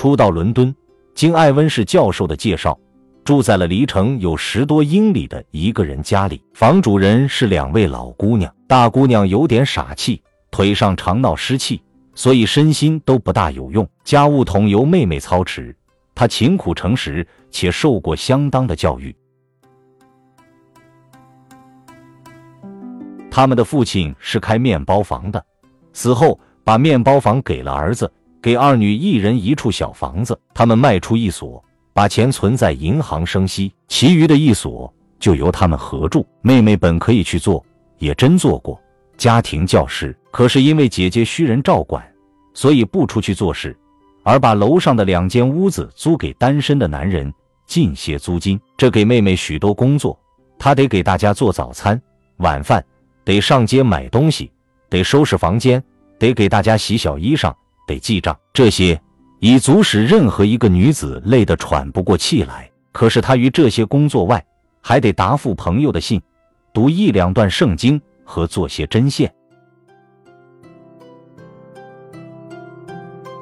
初到伦敦，经艾温士教授的介绍，住在了离城有十多英里的一个人家里。房主人是两位老姑娘，大姑娘有点傻气，腿上常闹湿气，所以身心都不大有用。家务统由妹妹操持，她勤苦诚实，且受过相当的教育。他们的父亲是开面包房的，死后把面包房给了儿子，给二女一人一处小房子。他们卖出一所，把钱存在银行生息，其余的一所就由他们合住。妹妹本可以去做，也真做过家庭教师，可是因为姐姐需人照管，所以不出去做事，而把楼上的两间屋子租给单身的男人，进些租金。这给妹妹许多工作，她得给大家做早餐、晚饭。得上街买东西，得收拾房间，得给大家洗小衣裳，得记账，这些已足使任何一个女子累得喘不过气来。可是她于这些工作外，还得答复朋友的信，读一两段圣经和做些针线。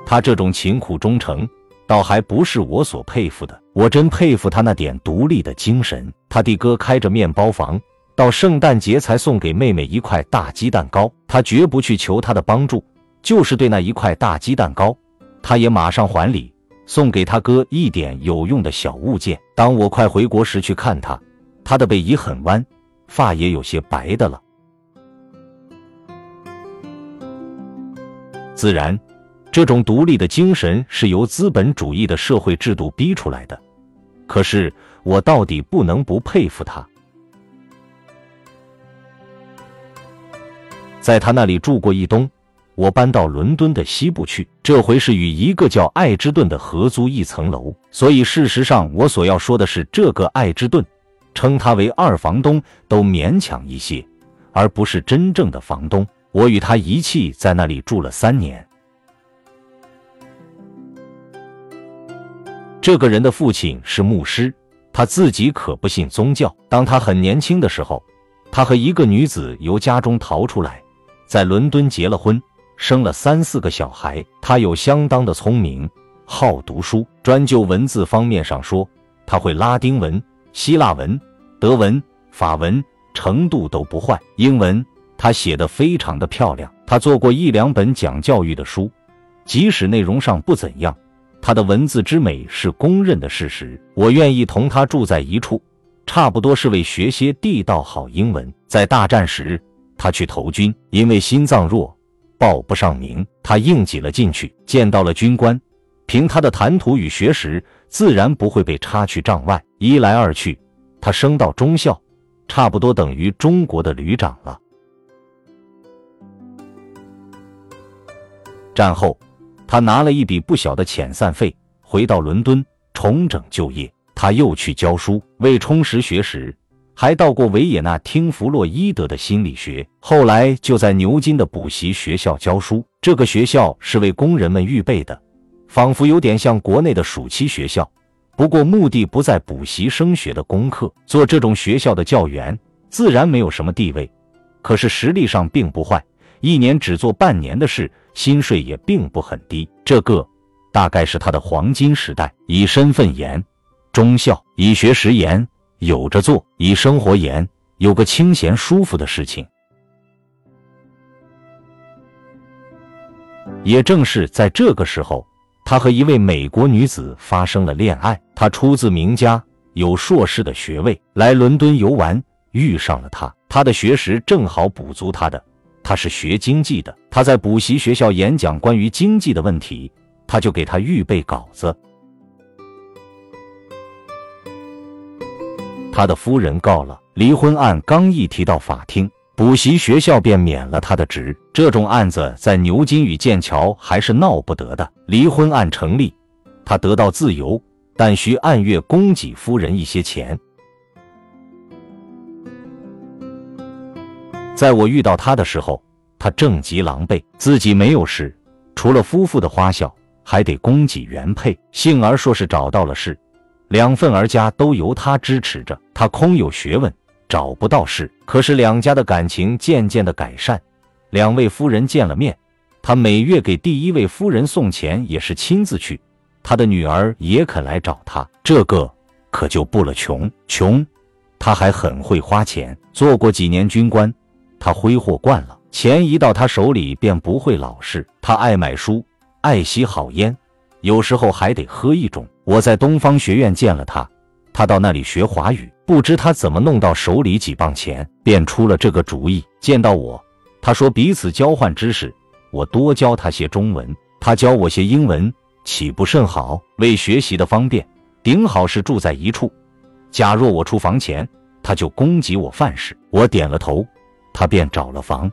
她这种勤苦忠诚，倒还不是我所佩服的。我真佩服她那点独立的精神。她的哥开着面包房。到圣诞节才送给妹妹一块大鸡蛋糕，他绝不去求她的帮助，就是对那一块大鸡蛋糕，他也马上还礼，送给他哥一点有用的小物件。当我快回国时去看他，他的背已很弯，发也有些白的了。自然，这种独立的精神是由资本主义的社会制度逼出来的，可是我到底不能不佩服他。在他那里住过一冬，我搬到伦敦的西部去，这回是与一个叫爱之顿的合租一层楼。所以事实上，我所要说的是，这个爱之顿，称他为二房东都勉强一些，而不是真正的房东。我与他一起在那里住了三年。这个人的父亲是牧师，他自己可不信宗教。当他很年轻的时候，他和一个女子由家中逃出来。在伦敦结了婚，生了三四个小孩。他有相当的聪明，好读书。专就文字方面上说，他会拉丁文、希腊文、德文、法文，程度都不坏。英文他写的非常的漂亮。他做过一两本讲教育的书，即使内容上不怎样，他的文字之美是公认的事实。我愿意同他住在一处，差不多是为学些地道好英文。在大战时。他去投军，因为心脏弱，报不上名。他硬挤了进去，见到了军官。凭他的谈吐与学识，自然不会被插去帐外。一来二去，他升到中校，差不多等于中国的旅长了。战后，他拿了一笔不小的遣散费，回到伦敦重整就业。他又去教书，为充实学识。还到过维也纳听弗洛伊德的心理学，后来就在牛津的补习学校教书。这个学校是为工人们预备的，仿佛有点像国内的暑期学校。不过目的不在补习升学的功课，做这种学校的教员自然没有什么地位，可是实力上并不坏，一年只做半年的事，薪水也并不很低。这个大概是他的黄金时代，以身份严，忠孝，以学识严。有着做，以生活言，有个清闲舒服的事情。也正是在这个时候，他和一位美国女子发生了恋爱。他出自名家，有硕士的学位，来伦敦游玩，遇上了她。他的学识正好补足他的。他是学经济的，他在补习学校演讲关于经济的问题，他就给他预备稿子。他的夫人告了离婚案，刚一提到法庭，补习学校便免了他的职。这种案子在牛津与剑桥还是闹不得的。离婚案成立，他得到自由，但需按月供给夫人一些钱。在我遇到他的时候，他正极狼狈，自己没有事，除了夫妇的花销，还得供给原配。幸而说是找到了事。两份儿家都由他支持着，他空有学问，找不到事。可是两家的感情渐渐的改善，两位夫人见了面，他每月给第一位夫人送钱也是亲自去。他的女儿也肯来找他，这个可就不了穷。穷，他还很会花钱，做过几年军官，他挥霍惯了，钱一到他手里便不会老实。他爱买书，爱吸好烟，有时候还得喝一种。我在东方学院见了他，他到那里学华语，不知他怎么弄到手里几磅钱，便出了这个主意。见到我，他说彼此交换知识，我多教他些中文，他教我些英文。岂不甚好？为学习的方便，顶好是住在一处。假若我出房钱，他就供给我饭食。我点了头，他便找了房。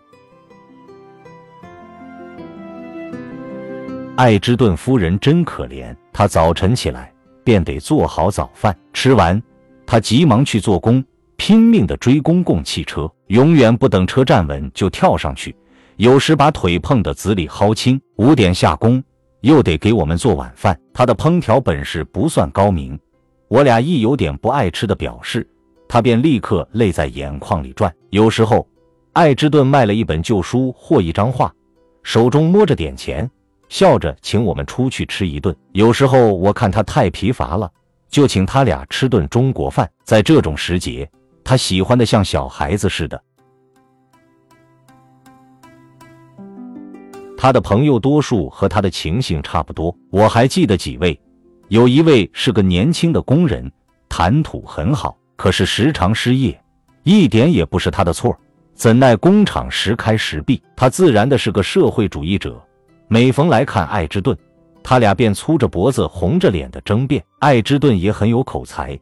艾之顿夫人真可怜，她早晨起来便得做好早饭，吃完，她急忙去做工，拼命的追公共汽车，永远不等车站稳就跳上去，有时把腿碰得紫里蒿青。五点下工。又得给我们做晚饭，他的烹调本事不算高明。我俩一有点不爱吃的表示，他便立刻泪在眼眶里转。有时候，艾之顿卖了一本旧书或一张画，手中摸着点钱，笑着请我们出去吃一顿。有时候我看他太疲乏了，就请他俩吃顿中国饭。在这种时节，他喜欢的像小孩子似的。他的朋友多数和他的情形差不多，我还记得几位，有一位是个年轻的工人，谈吐很好，可是时常失业，一点也不是他的错，怎奈工厂时开时闭，他自然的是个社会主义者。每逢来看爱之顿，他俩便粗着脖子红着脸的争辩。爱之顿也很有口才，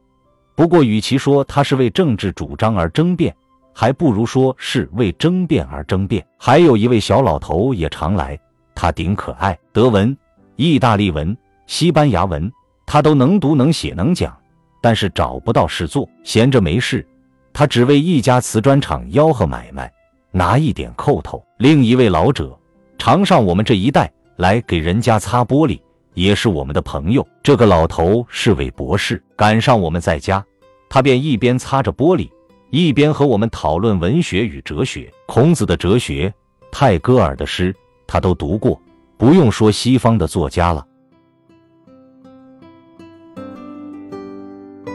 不过与其说他是为政治主张而争辩。还不如说是为争辩而争辩。还有一位小老头也常来，他顶可爱，德文、意大利文、西班牙文，他都能读能写能讲，但是找不到事做，闲着没事，他只为一家瓷砖厂吆喝买卖，拿一点扣头。另一位老者常上我们这一带来给人家擦玻璃，也是我们的朋友。这个老头是位博士，赶上我们在家，他便一边擦着玻璃。一边和我们讨论文学与哲学，孔子的哲学、泰戈尔的诗，他都读过，不用说西方的作家了。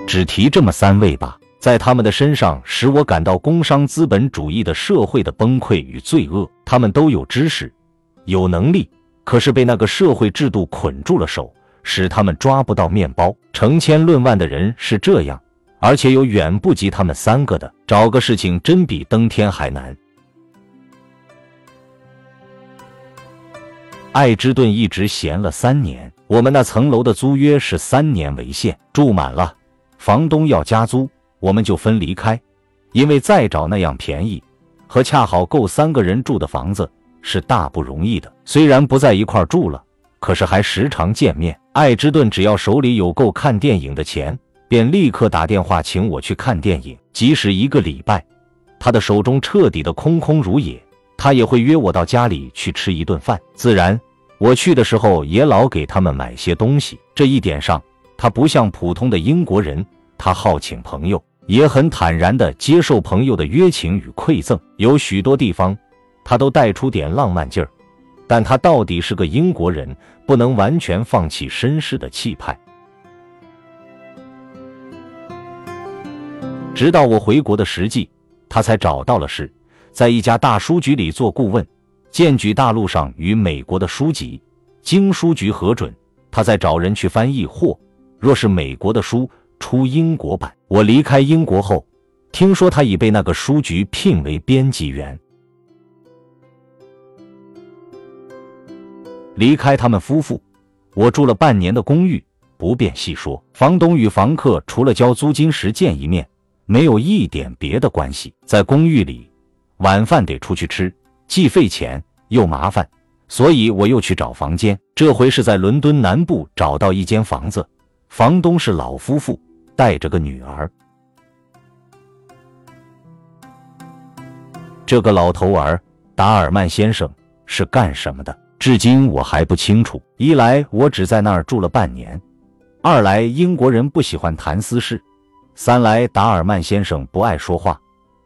只提这么三位吧，在他们的身上使我感到工商资本主义的社会的崩溃与罪恶。他们都有知识，有能力，可是被那个社会制度捆住了手，使他们抓不到面包。成千论万的人是这样。而且有远不及他们三个的，找个事情真比登天还难。爱之顿一直闲了三年，我们那层楼的租约是三年为限，住满了，房东要加租，我们就分离开，因为再找那样便宜和恰好够三个人住的房子是大不容易的。虽然不在一块住了，可是还时常见面。爱之顿只要手里有够看电影的钱。便立刻打电话请我去看电影，即使一个礼拜，他的手中彻底的空空如也，他也会约我到家里去吃一顿饭。自然，我去的时候也老给他们买些东西。这一点上，他不像普通的英国人，他好请朋友，也很坦然地接受朋友的约请与馈赠。有许多地方，他都带出点浪漫劲儿，但他到底是个英国人，不能完全放弃绅士的气派。直到我回国的实际，他才找到了事，在一家大书局里做顾问，荐举大陆上与美国的书籍，经书局核准，他再找人去翻译或若是美国的书出英国版。我离开英国后，听说他已被那个书局聘为编辑员。离开他们夫妇，我住了半年的公寓，不便细说。房东与房客除了交租金时见一面。没有一点别的关系，在公寓里，晚饭得出去吃，既费钱又麻烦，所以我又去找房间。这回是在伦敦南部找到一间房子，房东是老夫妇，带着个女儿。这个老头儿达尔曼先生是干什么的？至今我还不清楚。一来我只在那儿住了半年，二来英国人不喜欢谈私事。三来，达尔曼先生不爱说话，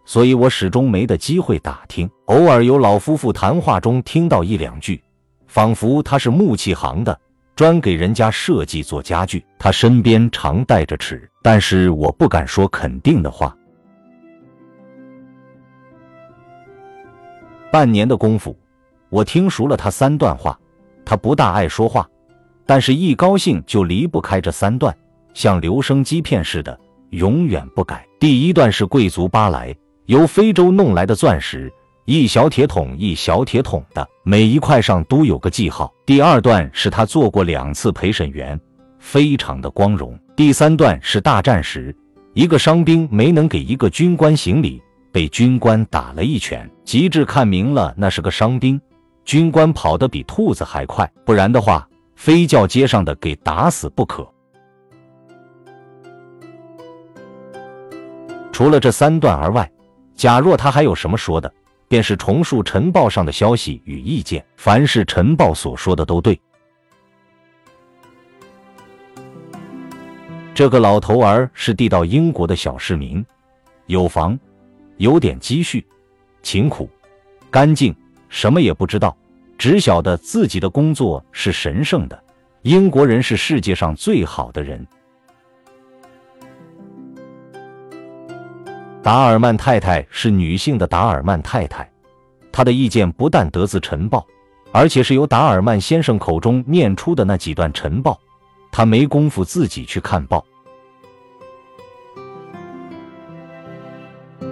所以我始终没得机会打听。偶尔有老夫妇谈话中听到一两句，仿佛他是木器行的，专给人家设计做家具。他身边常带着尺，但是我不敢说肯定的话。半年的功夫，我听熟了他三段话。他不大爱说话，但是一高兴就离不开这三段，像留声机片似的，永远不改。第一段是贵族巴莱，由非洲弄来的钻石。一小铁桶一小铁桶的，每一块上都有个记号。第二段是他做过两次陪审员，非常的光荣。第三段是大战时，一个伤兵没能给一个军官行礼，被军官打了一拳。极致看明了，那是个伤兵，军官跑得比兔子还快，不然的话，非叫街上的给打死不可。除了这三段而外，假若他还有什么说的。便是重述晨报上的消息与意见，凡是晨报所说的都对。这个老头儿是地道英国的小市民，有房，有点积蓄，勤苦，干净，什么也不知道，只晓得自己的工作是神圣的。英国人是世界上最好的人。达尔曼太太是女性的达尔曼太太，她的意见不但得自晨报，而且是由达尔曼先生口中念出的那几段晨报，她没工夫自己去看报。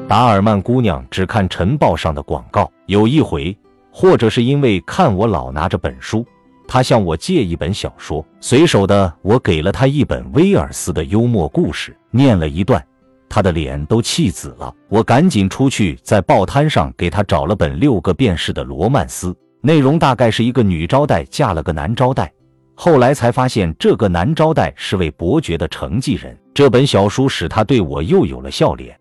达尔曼姑娘只看晨报上的广告，有一回，或者是因为看我老拿着本书，他向我借一本小说，随手的我给了他一本威尔斯的幽默故事，念了一段。他的脸都气紫了，我赶紧出去在报摊上给他找了本六个便士的罗曼斯，内容大概是一个女招待嫁了个男招待，后来才发现这个男招待是位伯爵的承继人。这本小书使他对我又有了笑脸。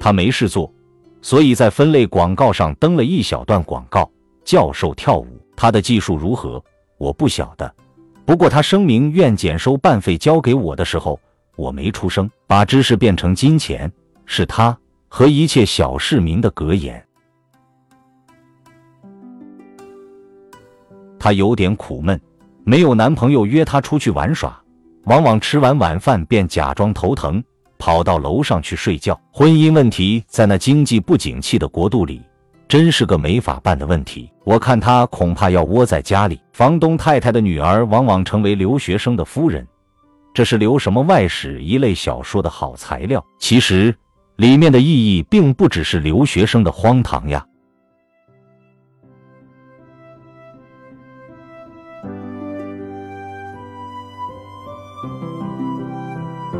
他没事做，所以在分类广告上登了一小段广告：教授跳舞，他的技术如何，我不晓得。不过他声明愿减收办费交给我的时候，我没出声。把知识变成金钱，是他和一切小市民的格言。他有点苦闷，没有男朋友约他出去玩耍，往往吃完晚饭便假装头疼，跑到楼上去睡觉。婚姻问题在那经济不景气的国度里。真是个没法办的问题，我看他恐怕要窝在家里。房东太太的女儿往往成为留学生的夫人，这是留什么外史一类小说的好材料。其实里面的意义并不只是留学生的荒唐呀。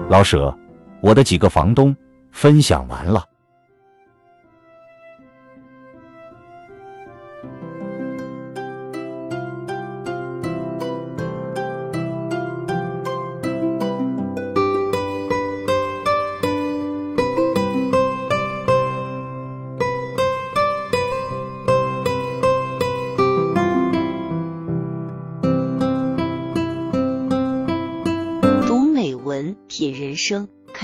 老舍，我的几个房东分享完了。